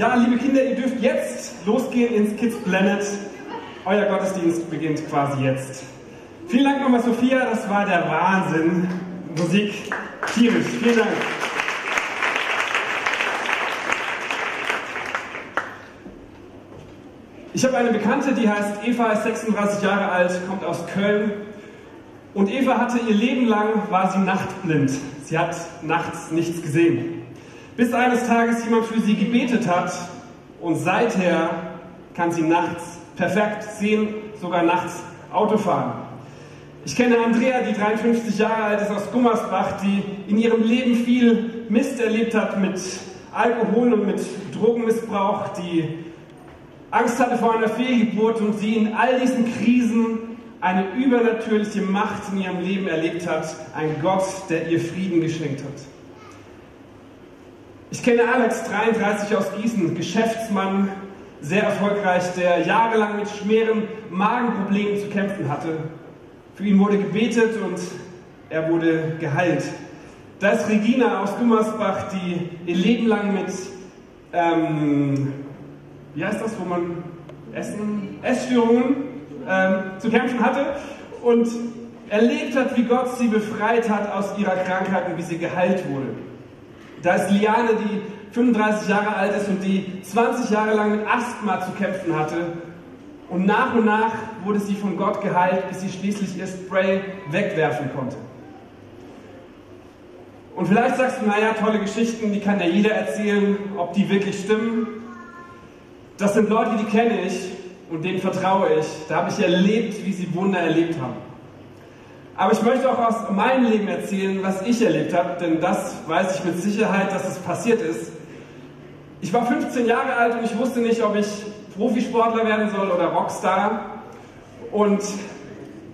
Ja, liebe Kinder, ihr dürft jetzt losgehen ins Kids Planet. Euer Gottesdienst beginnt quasi jetzt. Vielen Dank nochmal, Sophia, das war der Wahnsinn. Musik tierisch. Vielen Dank. Ich habe eine Bekannte, die heißt Eva, ist 36 Jahre alt, kommt aus Köln. Und Eva hatte ihr Leben lang, war sie nachtblind. Sie hat nachts nichts gesehen. Bis eines Tages jemand für sie gebetet hat und seither kann sie nachts perfekt sehen, sogar nachts Auto fahren. Ich kenne Andrea, die 53 Jahre alt ist aus Gummersbach, die in ihrem Leben viel Mist erlebt hat mit Alkohol und mit Drogenmissbrauch, die Angst hatte vor einer Fehlgeburt und sie in all diesen Krisen eine übernatürliche Macht in ihrem Leben erlebt hat, ein Gott, der ihr Frieden geschenkt hat. Ich kenne Alex, 33 aus Gießen, Geschäftsmann, sehr erfolgreich, der jahrelang mit schweren Magenproblemen zu kämpfen hatte. Für ihn wurde gebetet und er wurde geheilt. Da ist Regina aus Gummersbach, die ihr Leben lang mit ähm, wie heißt das, wo man Essen, Essstörungen ähm, zu kämpfen hatte und erlebt hat, wie Gott sie befreit hat aus ihrer Krankheit und wie sie geheilt wurde. Da ist Liane, die 35 Jahre alt ist und die 20 Jahre lang mit Asthma zu kämpfen hatte. Und nach und nach wurde sie von Gott geheilt, bis sie schließlich ihr Spray wegwerfen konnte. Und vielleicht sagst du, naja, tolle Geschichten, die kann ja jeder erzählen, ob die wirklich stimmen. Das sind Leute, die kenne ich und denen vertraue ich. Da habe ich erlebt, wie sie Wunder erlebt haben. Aber ich möchte auch aus meinem Leben erzählen, was ich erlebt habe, denn das weiß ich mit Sicherheit, dass es passiert ist. Ich war 15 Jahre alt und ich wusste nicht, ob ich Profisportler werden soll oder Rockstar. Und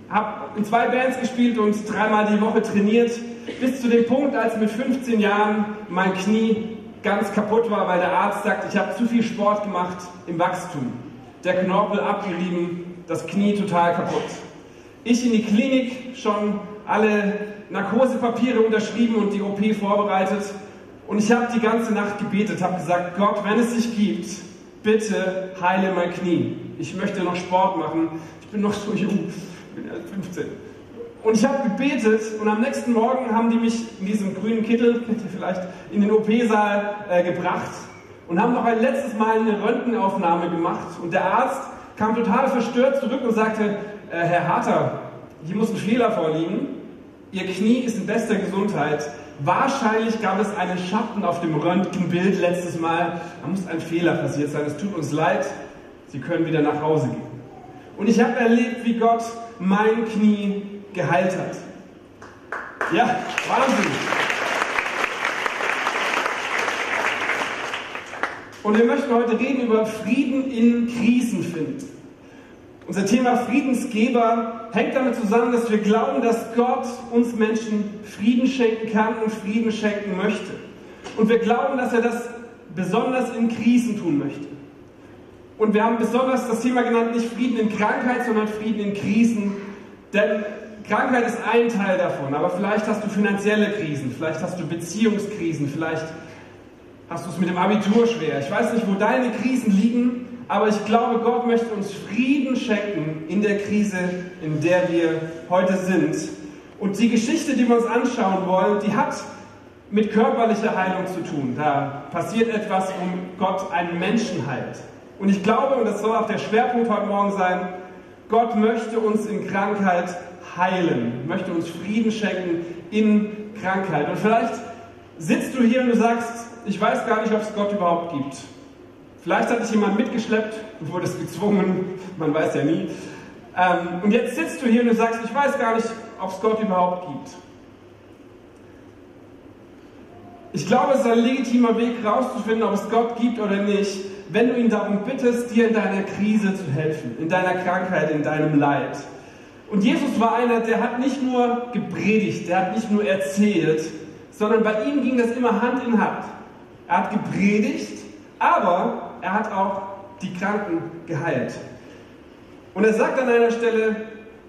habe in zwei Bands gespielt und dreimal die Woche trainiert, bis zu dem Punkt, als mit 15 Jahren mein Knie ganz kaputt war, weil der Arzt sagt, ich habe zu viel Sport gemacht im Wachstum. Der Knorpel abgerieben, das Knie total kaputt. Ich in die Klinik schon alle Narkosepapiere unterschrieben und die OP vorbereitet. Und ich habe die ganze Nacht gebetet, habe gesagt, Gott, wenn es dich gibt, bitte heile mein Knie. Ich möchte noch Sport machen. Ich bin noch so jung, ich bin erst 15. Und ich habe gebetet und am nächsten Morgen haben die mich in diesem grünen Kittel, vielleicht in den OP-Saal äh, gebracht und haben noch ein letztes Mal eine Röntgenaufnahme gemacht. Und der Arzt kam total verstört zurück und sagte, äh, Herr Harter, hier muss ein Fehler vorliegen. Ihr Knie ist in bester Gesundheit. Wahrscheinlich gab es einen Schatten auf dem Röntgenbild letztes Mal. Da muss ein Fehler passiert sein. Es tut uns leid. Sie können wieder nach Hause gehen. Und ich habe erlebt, wie Gott mein Knie geheilt hat. Ja, Wahnsinn. Und wir möchten heute reden über Frieden in Krisen finden. Unser Thema Friedensgeber hängt damit zusammen, dass wir glauben, dass Gott uns Menschen Frieden schenken kann und Frieden schenken möchte. Und wir glauben, dass er das besonders in Krisen tun möchte. Und wir haben besonders das Thema genannt, nicht Frieden in Krankheit, sondern Frieden in Krisen. Denn Krankheit ist ein Teil davon, aber vielleicht hast du finanzielle Krisen, vielleicht hast du Beziehungskrisen, vielleicht hast du es mit dem Abitur schwer. Ich weiß nicht, wo deine Krisen liegen, aber ich glaube, Gott möchte uns Frieden schenken in der Krise, in der wir heute sind. Und die Geschichte, die wir uns anschauen wollen, die hat mit körperlicher Heilung zu tun. Da passiert etwas, um Gott einen Menschen heilt. Und ich glaube, und das soll auch der Schwerpunkt heute Morgen sein, Gott möchte uns in Krankheit heilen, möchte uns Frieden schenken in Krankheit. Und vielleicht sitzt du hier und du sagst, ich weiß gar nicht, ob es Gott überhaupt gibt. Vielleicht hat dich jemand mitgeschleppt, du wurdest gezwungen, man weiß ja nie. Ähm, und jetzt sitzt du hier und du sagst, ich weiß gar nicht, ob es Gott überhaupt gibt. Ich glaube, es ist ein legitimer Weg herauszufinden, ob es Gott gibt oder nicht, wenn du ihn darum bittest, dir in deiner Krise zu helfen, in deiner Krankheit, in deinem Leid. Und Jesus war einer, der hat nicht nur gepredigt, der hat nicht nur erzählt, sondern bei ihm ging das immer Hand in Hand. Er hat gepredigt, aber er hat auch die Kranken geheilt. Und er sagt an einer Stelle,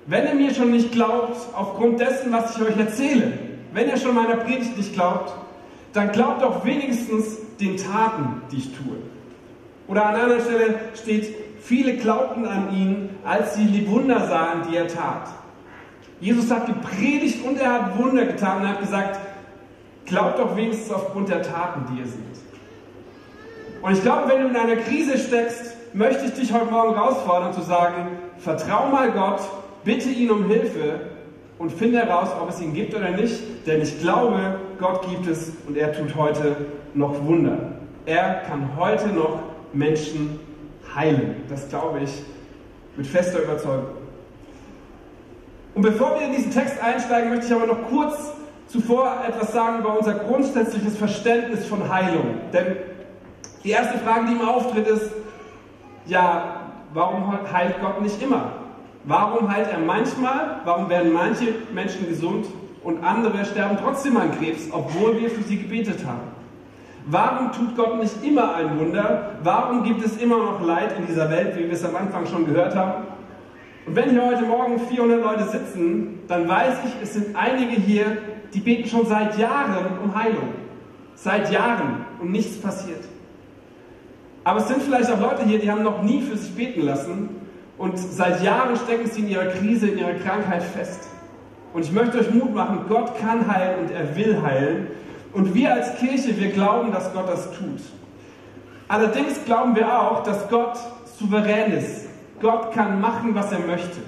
wenn ihr mir schon nicht glaubt, aufgrund dessen, was ich euch erzähle, wenn ihr schon meiner Predigt nicht glaubt, dann glaubt doch wenigstens den Taten, die ich tue. Oder an einer Stelle steht, viele glaubten an ihn, als sie die Wunder sahen, die er tat. Jesus hat gepredigt und er hat Wunder getan und hat gesagt, glaubt doch wenigstens aufgrund der Taten, die ihr seht. Und ich glaube, wenn du in einer Krise steckst, möchte ich dich heute Morgen herausfordern zu sagen, vertrau mal Gott, bitte ihn um Hilfe und finde heraus, ob es ihn gibt oder nicht, denn ich glaube, Gott gibt es und er tut heute noch Wunder. Er kann heute noch Menschen heilen. Das glaube ich mit fester Überzeugung. Und bevor wir in diesen Text einsteigen, möchte ich aber noch kurz zuvor etwas sagen über unser grundsätzliches Verständnis von Heilung. Denn die erste Frage, die ihm auftritt, ist, ja, warum heilt Gott nicht immer? Warum heilt er manchmal? Warum werden manche Menschen gesund und andere sterben trotzdem an Krebs, obwohl wir für sie gebetet haben? Warum tut Gott nicht immer ein Wunder? Warum gibt es immer noch Leid in dieser Welt, wie wir es am Anfang schon gehört haben? Und wenn hier heute Morgen 400 Leute sitzen, dann weiß ich, es sind einige hier, die beten schon seit Jahren um Heilung. Seit Jahren und nichts passiert. Aber es sind vielleicht auch Leute hier, die haben noch nie für sich beten lassen und seit Jahren stecken sie in ihrer Krise, in ihrer Krankheit fest. Und ich möchte euch Mut machen, Gott kann heilen und er will heilen. Und wir als Kirche, wir glauben, dass Gott das tut. Allerdings glauben wir auch, dass Gott souverän ist. Gott kann machen, was er möchte.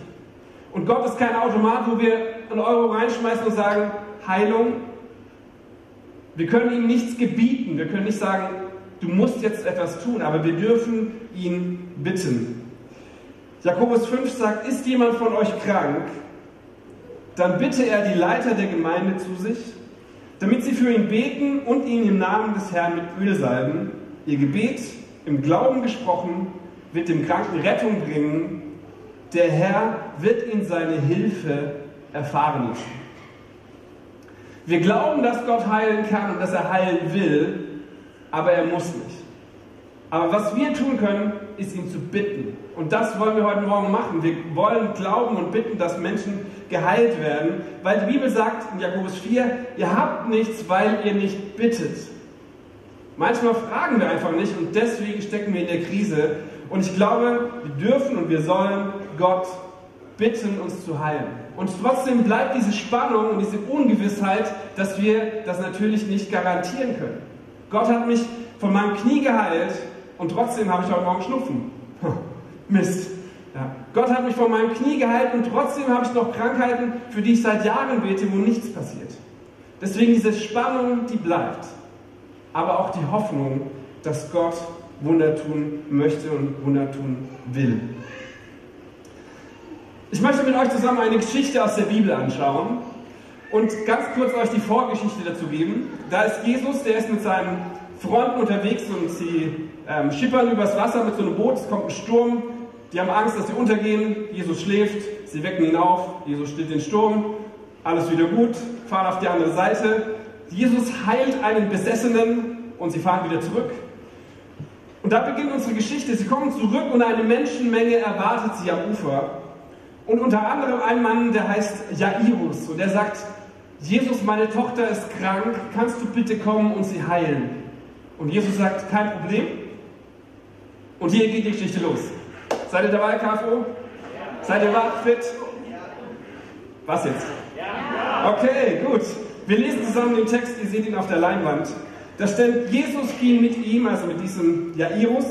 Und Gott ist kein Automat, wo wir einen Euro reinschmeißen und sagen, Heilung. Wir können ihm nichts gebieten. Wir können nicht sagen, du musst jetzt etwas tun, aber wir dürfen ihn bitten. Jakobus 5 sagt, ist jemand von euch krank, dann bitte er die Leiter der Gemeinde zu sich, damit sie für ihn beten und ihn im Namen des Herrn mit Öl salben. Ihr Gebet, im Glauben gesprochen, wird dem Kranken Rettung bringen. Der Herr wird ihn seine Hilfe erfahren lassen. Wir glauben, dass Gott heilen kann und dass er heilen will, aber er muss nicht. Aber was wir tun können, ist ihn zu bitten. Und das wollen wir heute Morgen machen. Wir wollen glauben und bitten, dass Menschen geheilt werden, weil die Bibel sagt in Jakobus 4, ihr habt nichts, weil ihr nicht bittet. Manchmal fragen wir einfach nicht und deswegen stecken wir in der Krise. Und ich glaube, wir dürfen und wir sollen Gott bitten, uns zu heilen. Und trotzdem bleibt diese Spannung und diese Ungewissheit, dass wir das natürlich nicht garantieren können. Gott hat mich von meinem Knie geheilt und trotzdem habe ich heute Morgen Schnupfen. Mist. Ja. Gott hat mich von meinem Knie gehalten und trotzdem habe ich noch Krankheiten, für die ich seit Jahren bete, wo nichts passiert. Deswegen diese Spannung, die bleibt. Aber auch die Hoffnung, dass Gott Wunder tun möchte und Wunder tun will. Ich möchte mit euch zusammen eine Geschichte aus der Bibel anschauen und ganz kurz euch die Vorgeschichte dazu geben. Da ist Jesus, der ist mit seinen Freunden unterwegs und sie ähm, schippern übers Wasser mit so einem Boot, es kommt ein Sturm, die haben Angst, dass sie untergehen, Jesus schläft, sie wecken ihn auf, Jesus stillt den Sturm, alles wieder gut, fahren auf die andere Seite. Jesus heilt einen Besessenen und sie fahren wieder zurück. Und da beginnt unsere Geschichte. Sie kommen zurück und eine Menschenmenge erwartet sie am Ufer. Und unter anderem ein Mann, der heißt Jairus. Und der sagt, Jesus, meine Tochter ist krank, kannst du bitte kommen und sie heilen? Und Jesus sagt, kein Problem. Und hier geht die Geschichte los. Seid ihr dabei, KFO? Ja. Seid ihr wach, fit? Ja. Was jetzt? Ja. Okay, gut. Wir lesen zusammen den Text, ihr seht ihn auf der Leinwand. Da steht, Jesus ging mit ihm, also mit diesem Jairus.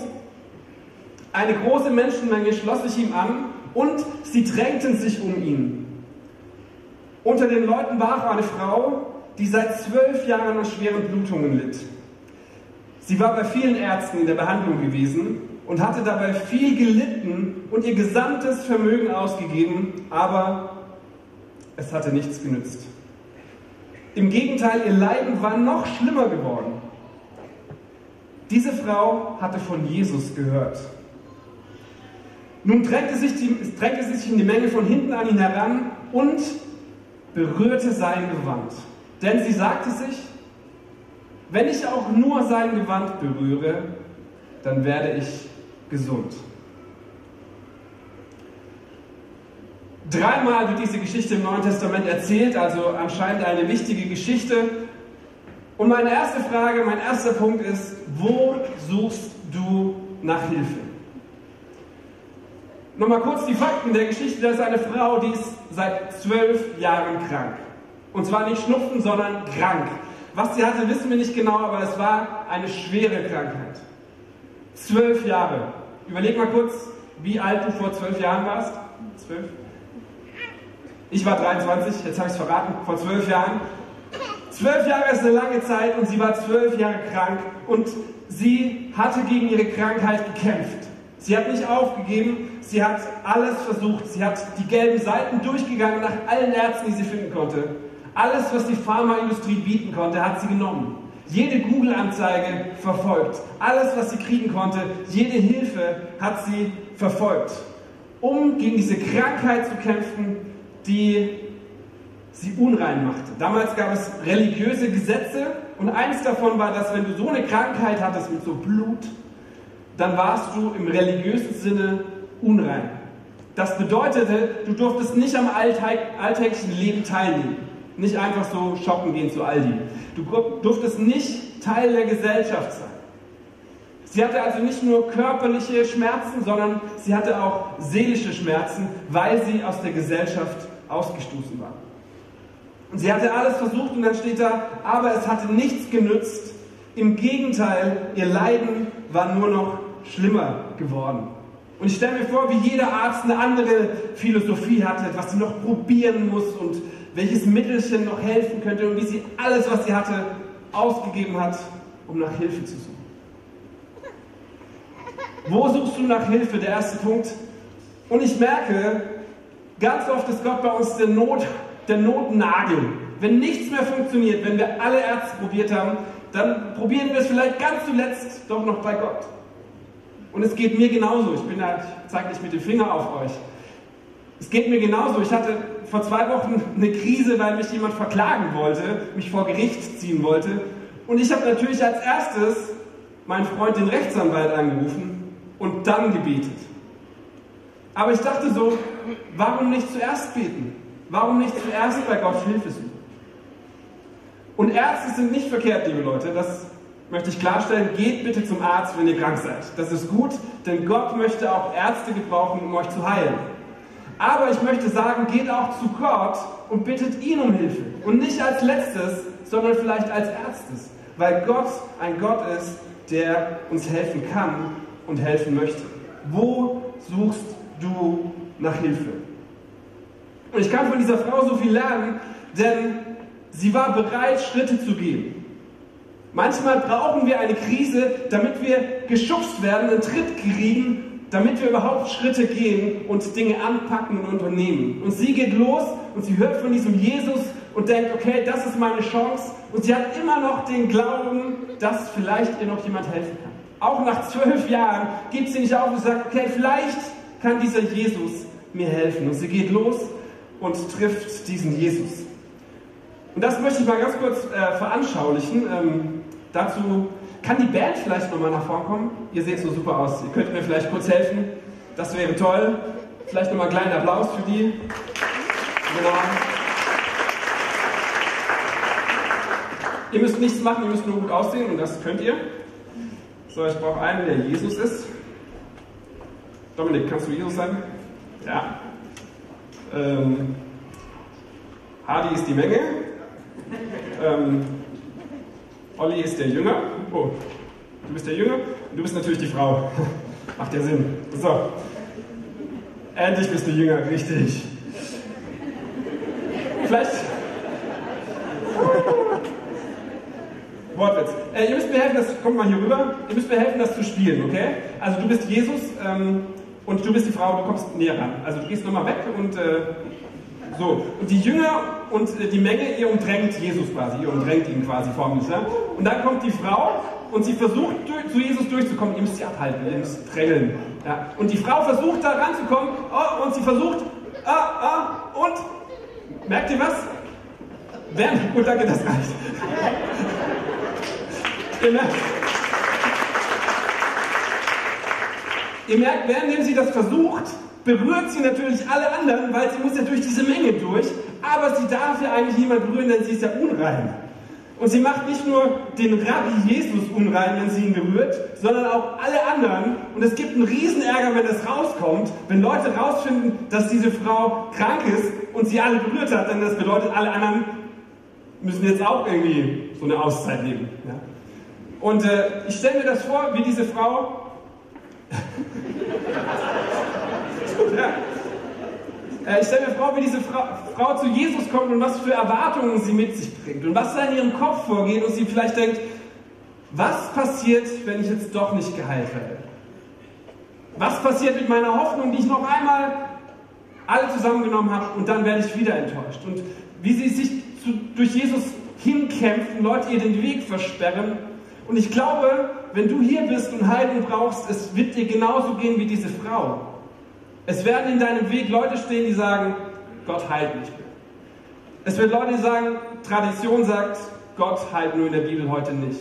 Eine große Menschenmenge schloss sich ihm an und sie drängten sich um ihn. Unter den Leuten war auch eine Frau, die seit zwölf Jahren an schweren Blutungen litt. Sie war bei vielen Ärzten in der Behandlung gewesen und hatte dabei viel gelitten und ihr gesamtes Vermögen ausgegeben, aber es hatte nichts genützt. Im Gegenteil, ihr Leiden war noch schlimmer geworden. Diese Frau hatte von Jesus gehört. Nun drängte sich, die, drängte sich in die Menge von hinten an ihn heran und berührte sein Gewand. Denn sie sagte sich, wenn ich auch nur sein Gewand berühre, dann werde ich gesund. Dreimal wird diese Geschichte im Neuen Testament erzählt, also anscheinend eine wichtige Geschichte. Und meine erste Frage, mein erster Punkt ist, wo suchst du nach Hilfe? Nochmal kurz die Fakten der Geschichte. Das ist eine Frau, die ist seit zwölf Jahren krank. Und zwar nicht Schnupfen, sondern krank. Was sie hatte, wissen wir nicht genau, aber es war eine schwere Krankheit. Zwölf Jahre. Überleg mal kurz, wie alt du vor zwölf Jahren warst. Zwölf? Ich war 23, jetzt habe ich es verraten, vor zwölf Jahren. Zwölf Jahre ist eine lange Zeit und sie war zwölf Jahre krank und sie hatte gegen ihre Krankheit gekämpft. Sie hat nicht aufgegeben, sie hat alles versucht. Sie hat die gelben Seiten durchgegangen nach allen Ärzten, die sie finden konnte. Alles, was die Pharmaindustrie bieten konnte, hat sie genommen. Jede Google-Anzeige verfolgt. Alles, was sie kriegen konnte, jede Hilfe hat sie verfolgt. Um gegen diese Krankheit zu kämpfen, die sie unrein machte. Damals gab es religiöse Gesetze und eins davon war, dass wenn du so eine Krankheit hattest mit so Blut, dann warst du im religiösen Sinne unrein. Das bedeutete, du durftest nicht am alltäglichen Leben teilnehmen. Nicht einfach so shoppen gehen zu Aldi. Du durftest nicht Teil der Gesellschaft sein. Sie hatte also nicht nur körperliche Schmerzen, sondern sie hatte auch seelische Schmerzen, weil sie aus der Gesellschaft ausgestoßen war. Und sie hatte alles versucht und dann steht da, aber es hatte nichts genützt. Im Gegenteil, ihr Leiden war nur noch schlimmer geworden. Und ich stelle mir vor, wie jeder Arzt eine andere Philosophie hatte, was sie noch probieren muss und welches Mittelchen noch helfen könnte und wie sie alles, was sie hatte, ausgegeben hat, um nach Hilfe zu suchen. Wo suchst du nach Hilfe? Der erste Punkt. Und ich merke, ganz oft ist Gott bei uns der, Not, der Notnagel. Wenn nichts mehr funktioniert, wenn wir alle Ärzte probiert haben, dann probieren wir es vielleicht ganz zuletzt doch noch bei Gott. Und es geht mir genauso. Ich bin ich zeige nicht mit dem Finger auf euch. Es geht mir genauso. Ich hatte vor zwei Wochen eine Krise, weil mich jemand verklagen wollte, mich vor Gericht ziehen wollte. Und ich habe natürlich als erstes meinen Freund, den Rechtsanwalt, angerufen und dann gebetet. Aber ich dachte so, warum nicht zuerst beten? Warum nicht zuerst bei Gott Hilfe suchen? Und Ärzte sind nicht verkehrt, liebe Leute. Das möchte ich klarstellen, geht bitte zum Arzt, wenn ihr krank seid. Das ist gut, denn Gott möchte auch Ärzte gebrauchen, um euch zu heilen. Aber ich möchte sagen, geht auch zu Gott und bittet ihn um Hilfe. Und nicht als letztes, sondern vielleicht als erstes. Weil Gott ein Gott ist, der uns helfen kann und helfen möchte. Wo suchst du nach Hilfe? Und ich kann von dieser Frau so viel lernen, denn sie war bereit, Schritte zu gehen. Manchmal brauchen wir eine Krise, damit wir geschubst werden, einen Tritt kriegen, damit wir überhaupt Schritte gehen und Dinge anpacken und unternehmen. Und sie geht los und sie hört von diesem Jesus und denkt, okay, das ist meine Chance. Und sie hat immer noch den Glauben, dass vielleicht ihr noch jemand helfen kann. Auch nach zwölf Jahren gibt sie nicht auf und sagt, okay, vielleicht kann dieser Jesus mir helfen. Und sie geht los und trifft diesen Jesus. Und das möchte ich mal ganz kurz äh, veranschaulichen. Ähm, dazu kann die Band vielleicht nochmal nach vorn kommen. Ihr seht so super aus. Ihr könnt mir vielleicht kurz helfen. Das wäre toll. Vielleicht nochmal einen kleinen Applaus für die. Genau. Ihr müsst nichts machen, ihr müsst nur gut aussehen und das könnt ihr. So, ich brauche einen, der Jesus ist. Dominik, kannst du Jesus sein? Ja. Ähm, Hardy ist die Menge. Ähm, Olli ist der Jünger. Oh, du bist der Jünger und du bist natürlich die Frau. Macht ja Sinn. So. Endlich bist du Jünger, richtig. Vielleicht. Wortwitz. Äh, ihr müsst mir helfen, das kommt mal hier rüber. Ihr müsst mir helfen, das zu spielen, okay? Also du bist Jesus ähm, und du bist die Frau, du kommst näher ran. Also du gehst nochmal weg und äh, so. Und die Jünger und äh, die Menge, ihr umdrängt Jesus quasi, ihr umdrängt ihn quasi förmlich. Ja? Und dann kommt die Frau und sie versucht zu Jesus durchzukommen. Ihr müsst sie abhalten, ihr müsst drängeln. Ja? Und die Frau versucht da ranzukommen oh, und sie versucht, ah, ah, und, merkt ihr was? Während, gut, danke, das reicht. ihr merkt, ihr merkt, währenddem sie das versucht, berührt sie natürlich alle anderen, weil sie muss ja durch diese Menge durch, aber sie darf ja eigentlich niemand berühren, denn sie ist ja unrein. Und sie macht nicht nur den Rabbi Jesus unrein, wenn sie ihn berührt, sondern auch alle anderen. Und es gibt einen Riesenärger, wenn das rauskommt, wenn Leute rausfinden, dass diese Frau krank ist und sie alle berührt hat, denn das bedeutet, alle anderen müssen jetzt auch irgendwie so eine Auszeit nehmen. Ja? Und äh, ich stelle mir das vor, wie diese Frau. Äh, ich stelle mir vor, wie diese Frau, Frau zu Jesus kommt und was für Erwartungen sie mit sich bringt und was da in ihrem Kopf vorgeht und sie vielleicht denkt, was passiert, wenn ich jetzt doch nicht geheilt werde? Was passiert mit meiner Hoffnung, die ich noch einmal alle zusammengenommen habe und dann werde ich wieder enttäuscht? Und wie sie sich zu, durch Jesus hinkämpfen, Leute ihr den Weg versperren. Und ich glaube, wenn du hier bist und Heilung brauchst, es wird dir genauso gehen wie diese Frau. Es werden in deinem Weg Leute stehen, die sagen, Gott heilt nicht mehr. Es wird Leute sagen, Tradition sagt, Gott heilt nur in der Bibel heute nicht.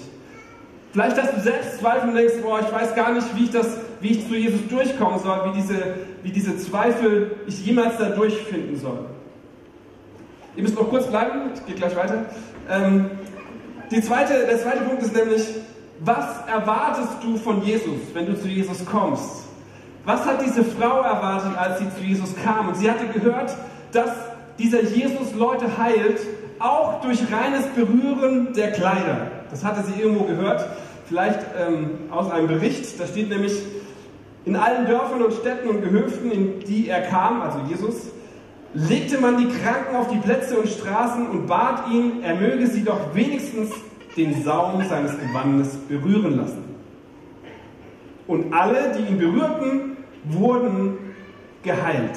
Vielleicht hast du selbst Zweifel und denkst, boah, ich weiß gar nicht, wie ich, das, wie ich zu Jesus durchkommen soll, wie diese, wie diese Zweifel ich jemals da durchfinden soll. Ihr müsst noch kurz bleiben, ich gehe gleich weiter. Ähm, die zweite, der zweite Punkt ist nämlich, was erwartest du von Jesus, wenn du zu Jesus kommst? Was hat diese Frau erwartet, als sie zu Jesus kam? Und sie hatte gehört, dass dieser Jesus Leute heilt, auch durch reines Berühren der Kleider. Das hatte sie irgendwo gehört, vielleicht ähm, aus einem Bericht. Da steht nämlich, in allen Dörfern und Städten und Gehöften, in die er kam, also Jesus, legte man die Kranken auf die Plätze und Straßen und bat ihn, er möge sie doch wenigstens den Saum seines Gewandes berühren lassen. Und alle, die ihn berührten, wurden geheilt.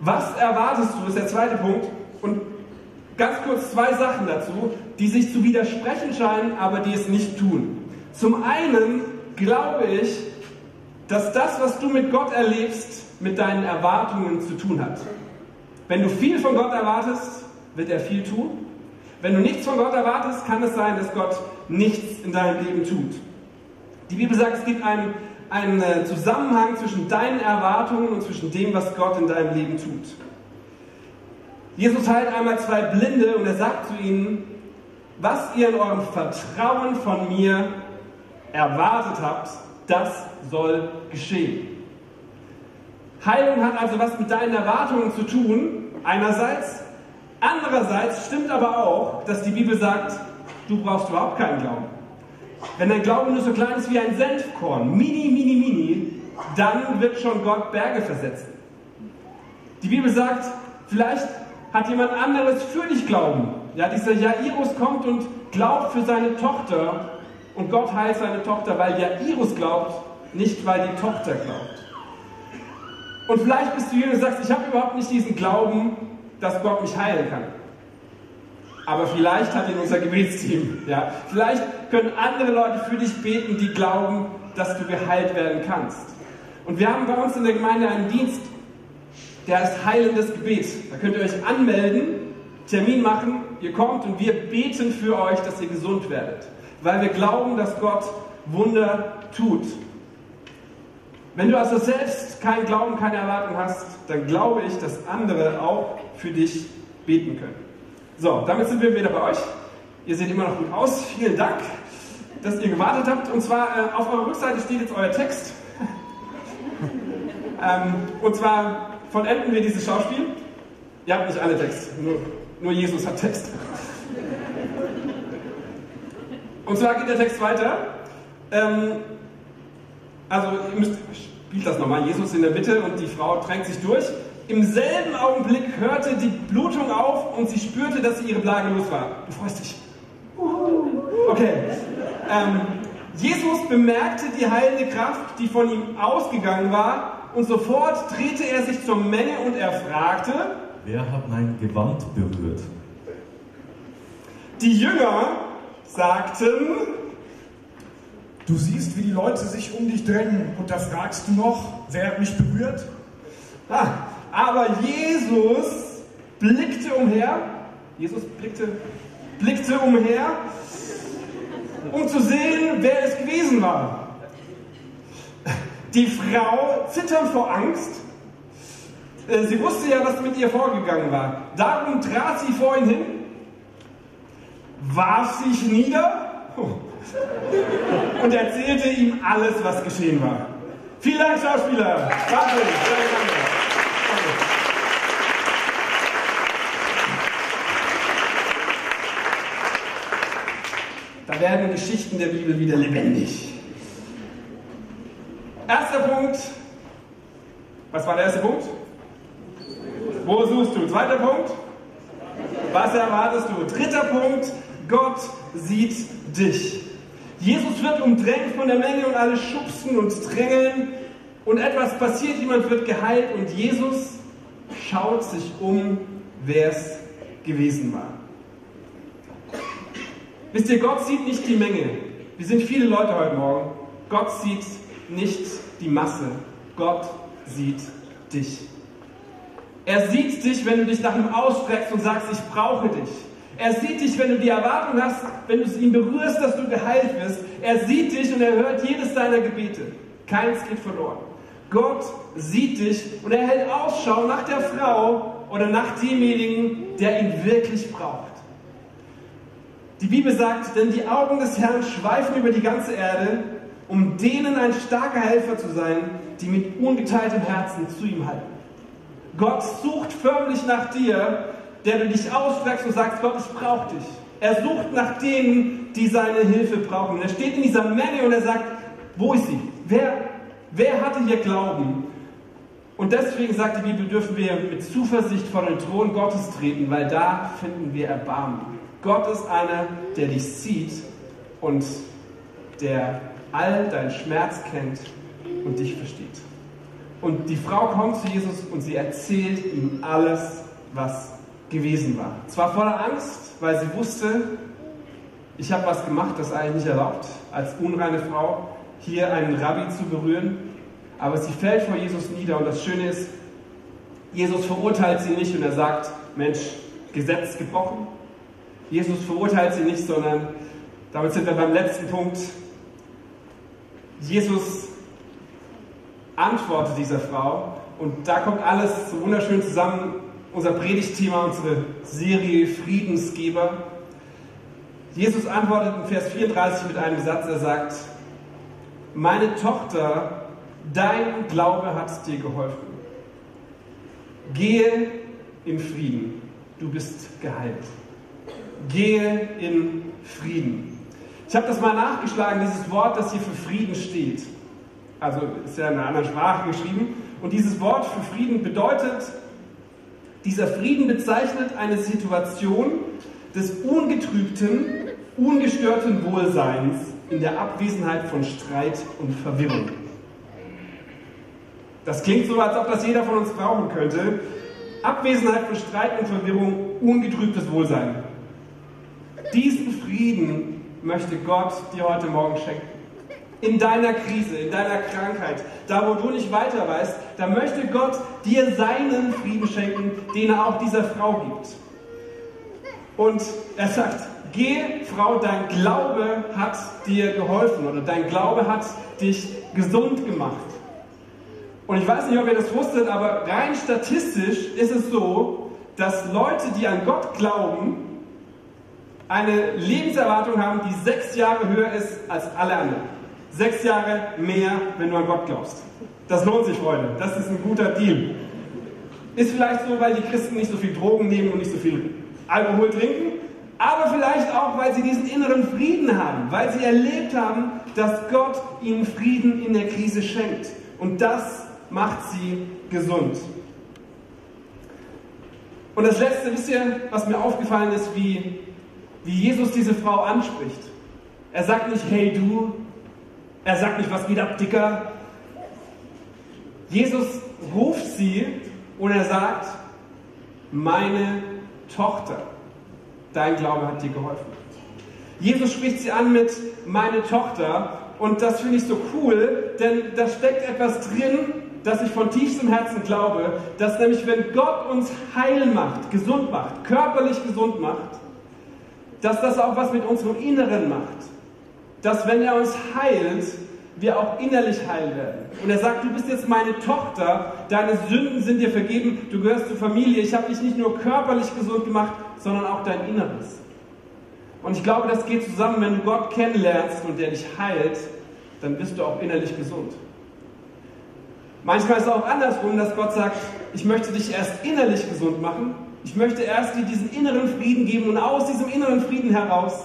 Was erwartest du, ist der zweite Punkt. Und ganz kurz zwei Sachen dazu, die sich zu widersprechen scheinen, aber die es nicht tun. Zum einen glaube ich, dass das, was du mit Gott erlebst, mit deinen Erwartungen zu tun hat. Wenn du viel von Gott erwartest, wird er viel tun. Wenn du nichts von Gott erwartest, kann es sein, dass Gott nichts in deinem Leben tut. Die Bibel sagt, es gibt einen, einen äh, Zusammenhang zwischen deinen Erwartungen und zwischen dem, was Gott in deinem Leben tut. Jesus heilt einmal zwei Blinde und er sagt zu ihnen, was ihr in eurem Vertrauen von mir erwartet habt, das soll geschehen. Heilung hat also was mit deinen Erwartungen zu tun, einerseits. Andererseits stimmt aber auch, dass die Bibel sagt, du brauchst überhaupt keinen Glauben. Wenn dein Glauben nur so klein ist wie ein Senfkorn, mini, mini, mini, dann wird schon Gott Berge versetzen. Die Bibel sagt, vielleicht hat jemand anderes für dich Glauben. Ja, dieser Jairus kommt und glaubt für seine Tochter und Gott heilt seine Tochter, weil Jairus glaubt, nicht weil die Tochter glaubt. Und vielleicht bist du hier und sagst, ich habe überhaupt nicht diesen Glauben, dass Gott mich heilen kann. Aber vielleicht hat ihn unser Gebetsteam. Ja? Vielleicht können andere Leute für dich beten, die glauben, dass du geheilt werden kannst. Und wir haben bei uns in der Gemeinde einen Dienst, der ist heilendes Gebet. Da könnt ihr euch anmelden, Termin machen, ihr kommt und wir beten für euch, dass ihr gesund werdet. Weil wir glauben, dass Gott Wunder tut. Wenn du also selbst keinen Glauben, keine Erwartung hast, dann glaube ich, dass andere auch für dich beten können. So, damit sind wir wieder bei euch. Ihr seht immer noch gut aus. Vielen Dank, dass ihr gewartet habt. Und zwar äh, auf eurer Rückseite steht jetzt euer Text. ähm, und zwar vollenden wir dieses Schauspiel. Ihr habt nicht alle Text, nur, nur Jesus hat Text. und zwar geht der Text weiter. Ähm, also ihr müsst, spielt das nochmal, Jesus in der Mitte und die Frau drängt sich durch. Im selben Augenblick hörte die Blutung auf und sie spürte, dass sie ihre Plage los war. Du freust dich. Okay. Ähm, Jesus bemerkte die heilende Kraft, die von ihm ausgegangen war, und sofort drehte er sich zur Menge und er fragte, Wer hat mein Gewand berührt? Die Jünger sagten, Du siehst, wie die Leute sich um dich drängen und da fragst du noch, wer hat mich berührt? ah, aber Jesus blickte umher, Jesus blickte, blickte umher, um zu sehen, wer es gewesen war. Die Frau zitternd vor Angst. äh, Sie wusste ja, was mit ihr vorgegangen war. Darum trat sie vor ihn hin, warf sich nieder und erzählte ihm alles, was geschehen war. Vielen Dank, Schauspieler. Wahnsinn. Da werden Geschichten der Bibel wieder lebendig. Erster Punkt. Was war der erste Punkt? Wo suchst du? Zweiter Punkt. Was erwartest du? Dritter Punkt. Gott sieht dich. Jesus wird umdrängt von der Menge und alle schubsen und drängeln und etwas passiert, jemand wird geheilt und Jesus schaut sich um, wer es gewesen war. Wisst ihr, Gott sieht nicht die Menge. Wir sind viele Leute heute Morgen. Gott sieht nicht die Masse. Gott sieht dich. Er sieht dich, wenn du dich nach ihm ausstreckst und sagst, ich brauche dich. Er sieht dich, wenn du die Erwartung hast, wenn du ihn berührst, dass du geheilt wirst. Er sieht dich und er hört jedes deiner Gebete. Keins geht verloren. Gott sieht dich und er hält Ausschau nach der Frau oder nach demjenigen, der ihn wirklich braucht. Die Bibel sagt, denn die Augen des Herrn schweifen über die ganze Erde, um denen ein starker Helfer zu sein, die mit ungeteiltem Herzen zu ihm halten. Gott sucht förmlich nach dir, der du dich ausstreckst und sagst, Gott, ich brauche dich. Er sucht nach denen, die seine Hilfe brauchen. Er steht in dieser Menge und er sagt, wo ist sie? Wer, wer hatte hier Glauben? Und deswegen sagt die Bibel, dürfen wir mit Zuversicht vor den Thron Gottes treten, weil da finden wir Erbarmen. Gott ist einer, der dich sieht und der all deinen Schmerz kennt und dich versteht. Und die Frau kommt zu Jesus und sie erzählt ihm alles, was gewesen war. Zwar voller Angst, weil sie wusste, ich habe was gemacht, das eigentlich nicht erlaubt, als unreine Frau hier einen Rabbi zu berühren, aber sie fällt vor Jesus nieder und das Schöne ist, Jesus verurteilt sie nicht und er sagt, Mensch, Gesetz gebrochen. Jesus verurteilt sie nicht, sondern damit sind wir beim letzten Punkt. Jesus antwortet dieser Frau und da kommt alles so wunderschön zusammen, unser Predigtthema, unsere Serie Friedensgeber. Jesus antwortet in Vers 34 mit einem Satz, er sagt, meine Tochter, dein Glaube hat dir geholfen. Gehe in Frieden, du bist geheilt. Gehe in Frieden. Ich habe das mal nachgeschlagen, dieses Wort, das hier für Frieden steht. Also ist ja in einer anderen Sprache geschrieben. Und dieses Wort für Frieden bedeutet dieser Frieden bezeichnet eine Situation des ungetrübten, ungestörten Wohlseins in der Abwesenheit von Streit und Verwirrung. Das klingt so, als ob das jeder von uns brauchen könnte. Abwesenheit von Streit und Verwirrung, ungetrübtes Wohlsein. Diesen Frieden möchte Gott dir heute Morgen schenken in deiner Krise, in deiner Krankheit, da wo du nicht weiter weißt, da möchte Gott dir seinen Frieden schenken, den er auch dieser Frau gibt. Und er sagt, geh Frau, dein Glaube hat dir geholfen oder dein Glaube hat dich gesund gemacht. Und ich weiß nicht, ob ihr das wusstet, aber rein statistisch ist es so, dass Leute, die an Gott glauben, eine Lebenserwartung haben, die sechs Jahre höher ist als alle anderen. Sechs Jahre mehr, wenn du an Gott glaubst. Das lohnt sich, Freunde. Das ist ein guter Deal. Ist vielleicht so, weil die Christen nicht so viel Drogen nehmen und nicht so viel Alkohol trinken, aber vielleicht auch, weil sie diesen inneren Frieden haben, weil sie erlebt haben, dass Gott ihnen Frieden in der Krise schenkt. Und das macht sie gesund. Und das Letzte, wisst ihr, was mir aufgefallen ist, wie, wie Jesus diese Frau anspricht. Er sagt nicht, hey du, er sagt nicht, was geht ab, Dicker. Jesus ruft sie und er sagt, meine Tochter, dein Glaube hat dir geholfen. Jesus spricht sie an mit meine Tochter und das finde ich so cool, denn da steckt etwas drin, das ich von tiefstem Herzen glaube, dass nämlich wenn Gott uns heil macht, gesund macht, körperlich gesund macht, dass das auch was mit unserem Inneren macht dass wenn er uns heilt, wir auch innerlich heil werden. Und er sagt, du bist jetzt meine Tochter, deine Sünden sind dir vergeben, du gehörst zur Familie, ich habe dich nicht nur körperlich gesund gemacht, sondern auch dein Inneres. Und ich glaube, das geht zusammen, wenn du Gott kennenlernst und der dich heilt, dann bist du auch innerlich gesund. Manchmal ist es auch andersrum, dass Gott sagt, ich möchte dich erst innerlich gesund machen. Ich möchte erst dir diesen inneren Frieden geben und aus diesem inneren Frieden heraus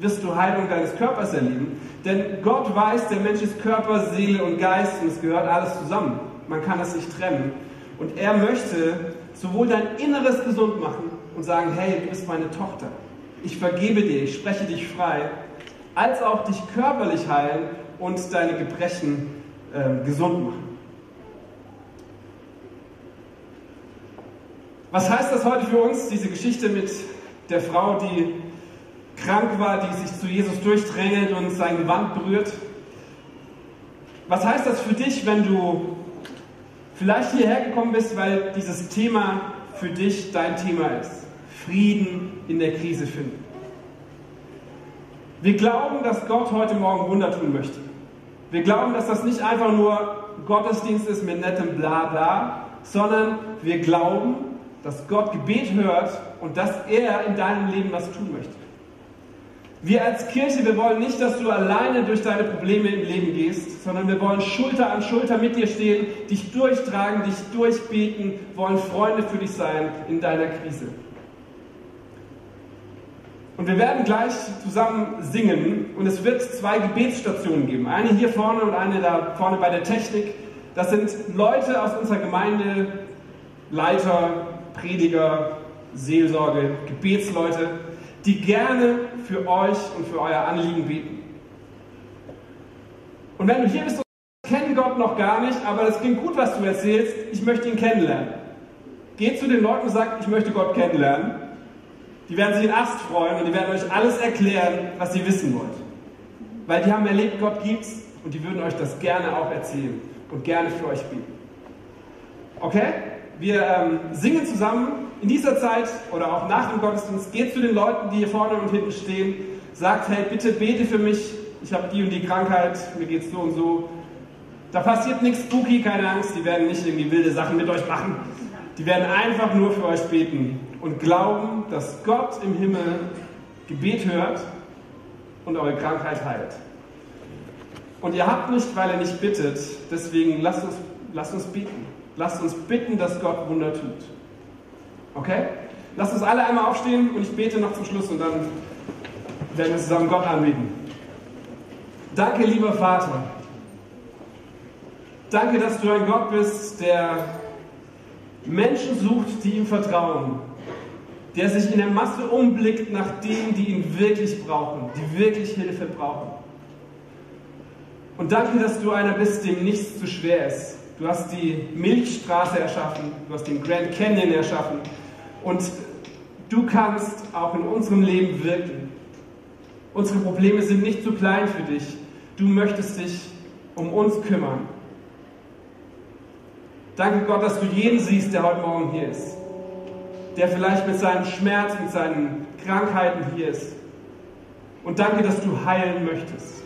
wirst du Heilung deines Körpers erleben. Denn Gott weiß, der Mensch ist Körper, Seele und Geist und es gehört alles zusammen. Man kann es nicht trennen. Und er möchte sowohl dein Inneres gesund machen und sagen, hey, du bist meine Tochter. Ich vergebe dir, ich spreche dich frei, als auch dich körperlich heilen und deine Gebrechen äh, gesund machen. Was heißt das heute für uns, diese Geschichte mit der Frau, die krank war, die sich zu Jesus durchdrängelt und sein Gewand berührt? Was heißt das für dich, wenn du vielleicht hierher gekommen bist, weil dieses Thema für dich dein Thema ist? Frieden in der Krise finden. Wir glauben, dass Gott heute Morgen Wunder tun möchte. Wir glauben, dass das nicht einfach nur Gottesdienst ist mit nettem Blabla, sondern wir glauben, dass Gott Gebet hört und dass er in deinem Leben was tun möchte. Wir als Kirche, wir wollen nicht, dass du alleine durch deine Probleme im Leben gehst, sondern wir wollen Schulter an Schulter mit dir stehen, dich durchtragen, dich durchbeten, wollen Freunde für dich sein in deiner Krise. Und wir werden gleich zusammen singen und es wird zwei Gebetsstationen geben. Eine hier vorne und eine da vorne bei der Technik. Das sind Leute aus unserer Gemeinde, Leiter, Prediger, Seelsorge, Gebetsleute, die gerne für euch und für euer Anliegen beten. Und wenn du hier bist und kennen Gott noch gar nicht, aber es klingt gut, was du erzählst, ich möchte ihn kennenlernen. Geh zu den Leuten und sag, ich möchte Gott kennenlernen. Die werden sich in Ast freuen und die werden euch alles erklären, was ihr wissen wollt. Weil die haben erlebt, Gott gibt's und die würden euch das gerne auch erzählen und gerne für euch beten. Okay? Wir ähm, singen zusammen in dieser Zeit oder auch nach dem Gottesdienst. Geht zu den Leuten, die hier vorne und hinten stehen. Sagt, hey, bitte bete für mich. Ich habe die und die Krankheit. Mir geht's so und so. Da passiert nichts spooky, keine Angst. Die werden nicht irgendwie wilde Sachen mit euch machen. Die werden einfach nur für euch beten und glauben, dass Gott im Himmel Gebet hört und eure Krankheit heilt. Und ihr habt nicht, weil er nicht bittet, deswegen lasst uns, lasst uns beten. Lasst uns bitten, dass Gott Wunder tut. Okay? Lasst uns alle einmal aufstehen und ich bete noch zum Schluss und dann werden wir zusammen Gott anbeten. Danke, lieber Vater. Danke, dass du ein Gott bist, der Menschen sucht, die ihm vertrauen, der sich in der Masse umblickt nach denen, die ihn wirklich brauchen, die wirklich Hilfe brauchen. Und danke, dass du einer bist, dem nichts zu schwer ist. Du hast die Milchstraße erschaffen, du hast den Grand Canyon erschaffen und du kannst auch in unserem Leben wirken. Unsere Probleme sind nicht zu klein für dich. Du möchtest dich um uns kümmern. Danke Gott, dass du jeden siehst, der heute Morgen hier ist. Der vielleicht mit seinem Schmerz, mit seinen Krankheiten hier ist. Und danke, dass du heilen möchtest.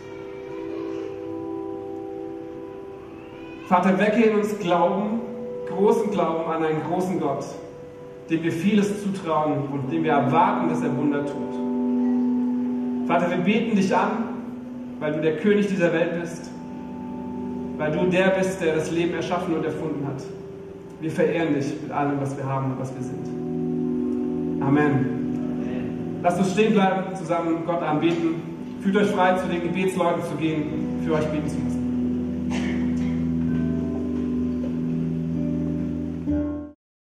Vater, wecke in uns Glauben, großen Glauben an einen großen Gott, dem wir vieles zutrauen und dem wir erwarten, dass er Wunder tut. Vater, wir beten dich an, weil du der König dieser Welt bist weil du der bist, der das Leben erschaffen und erfunden hat. Wir verehren dich mit allem, was wir haben und was wir sind. Amen. Lasst uns stehen bleiben, zusammen Gott anbeten. Fühlt euch frei, zu den Gebetsleuten zu gehen, für euch beten zu lassen.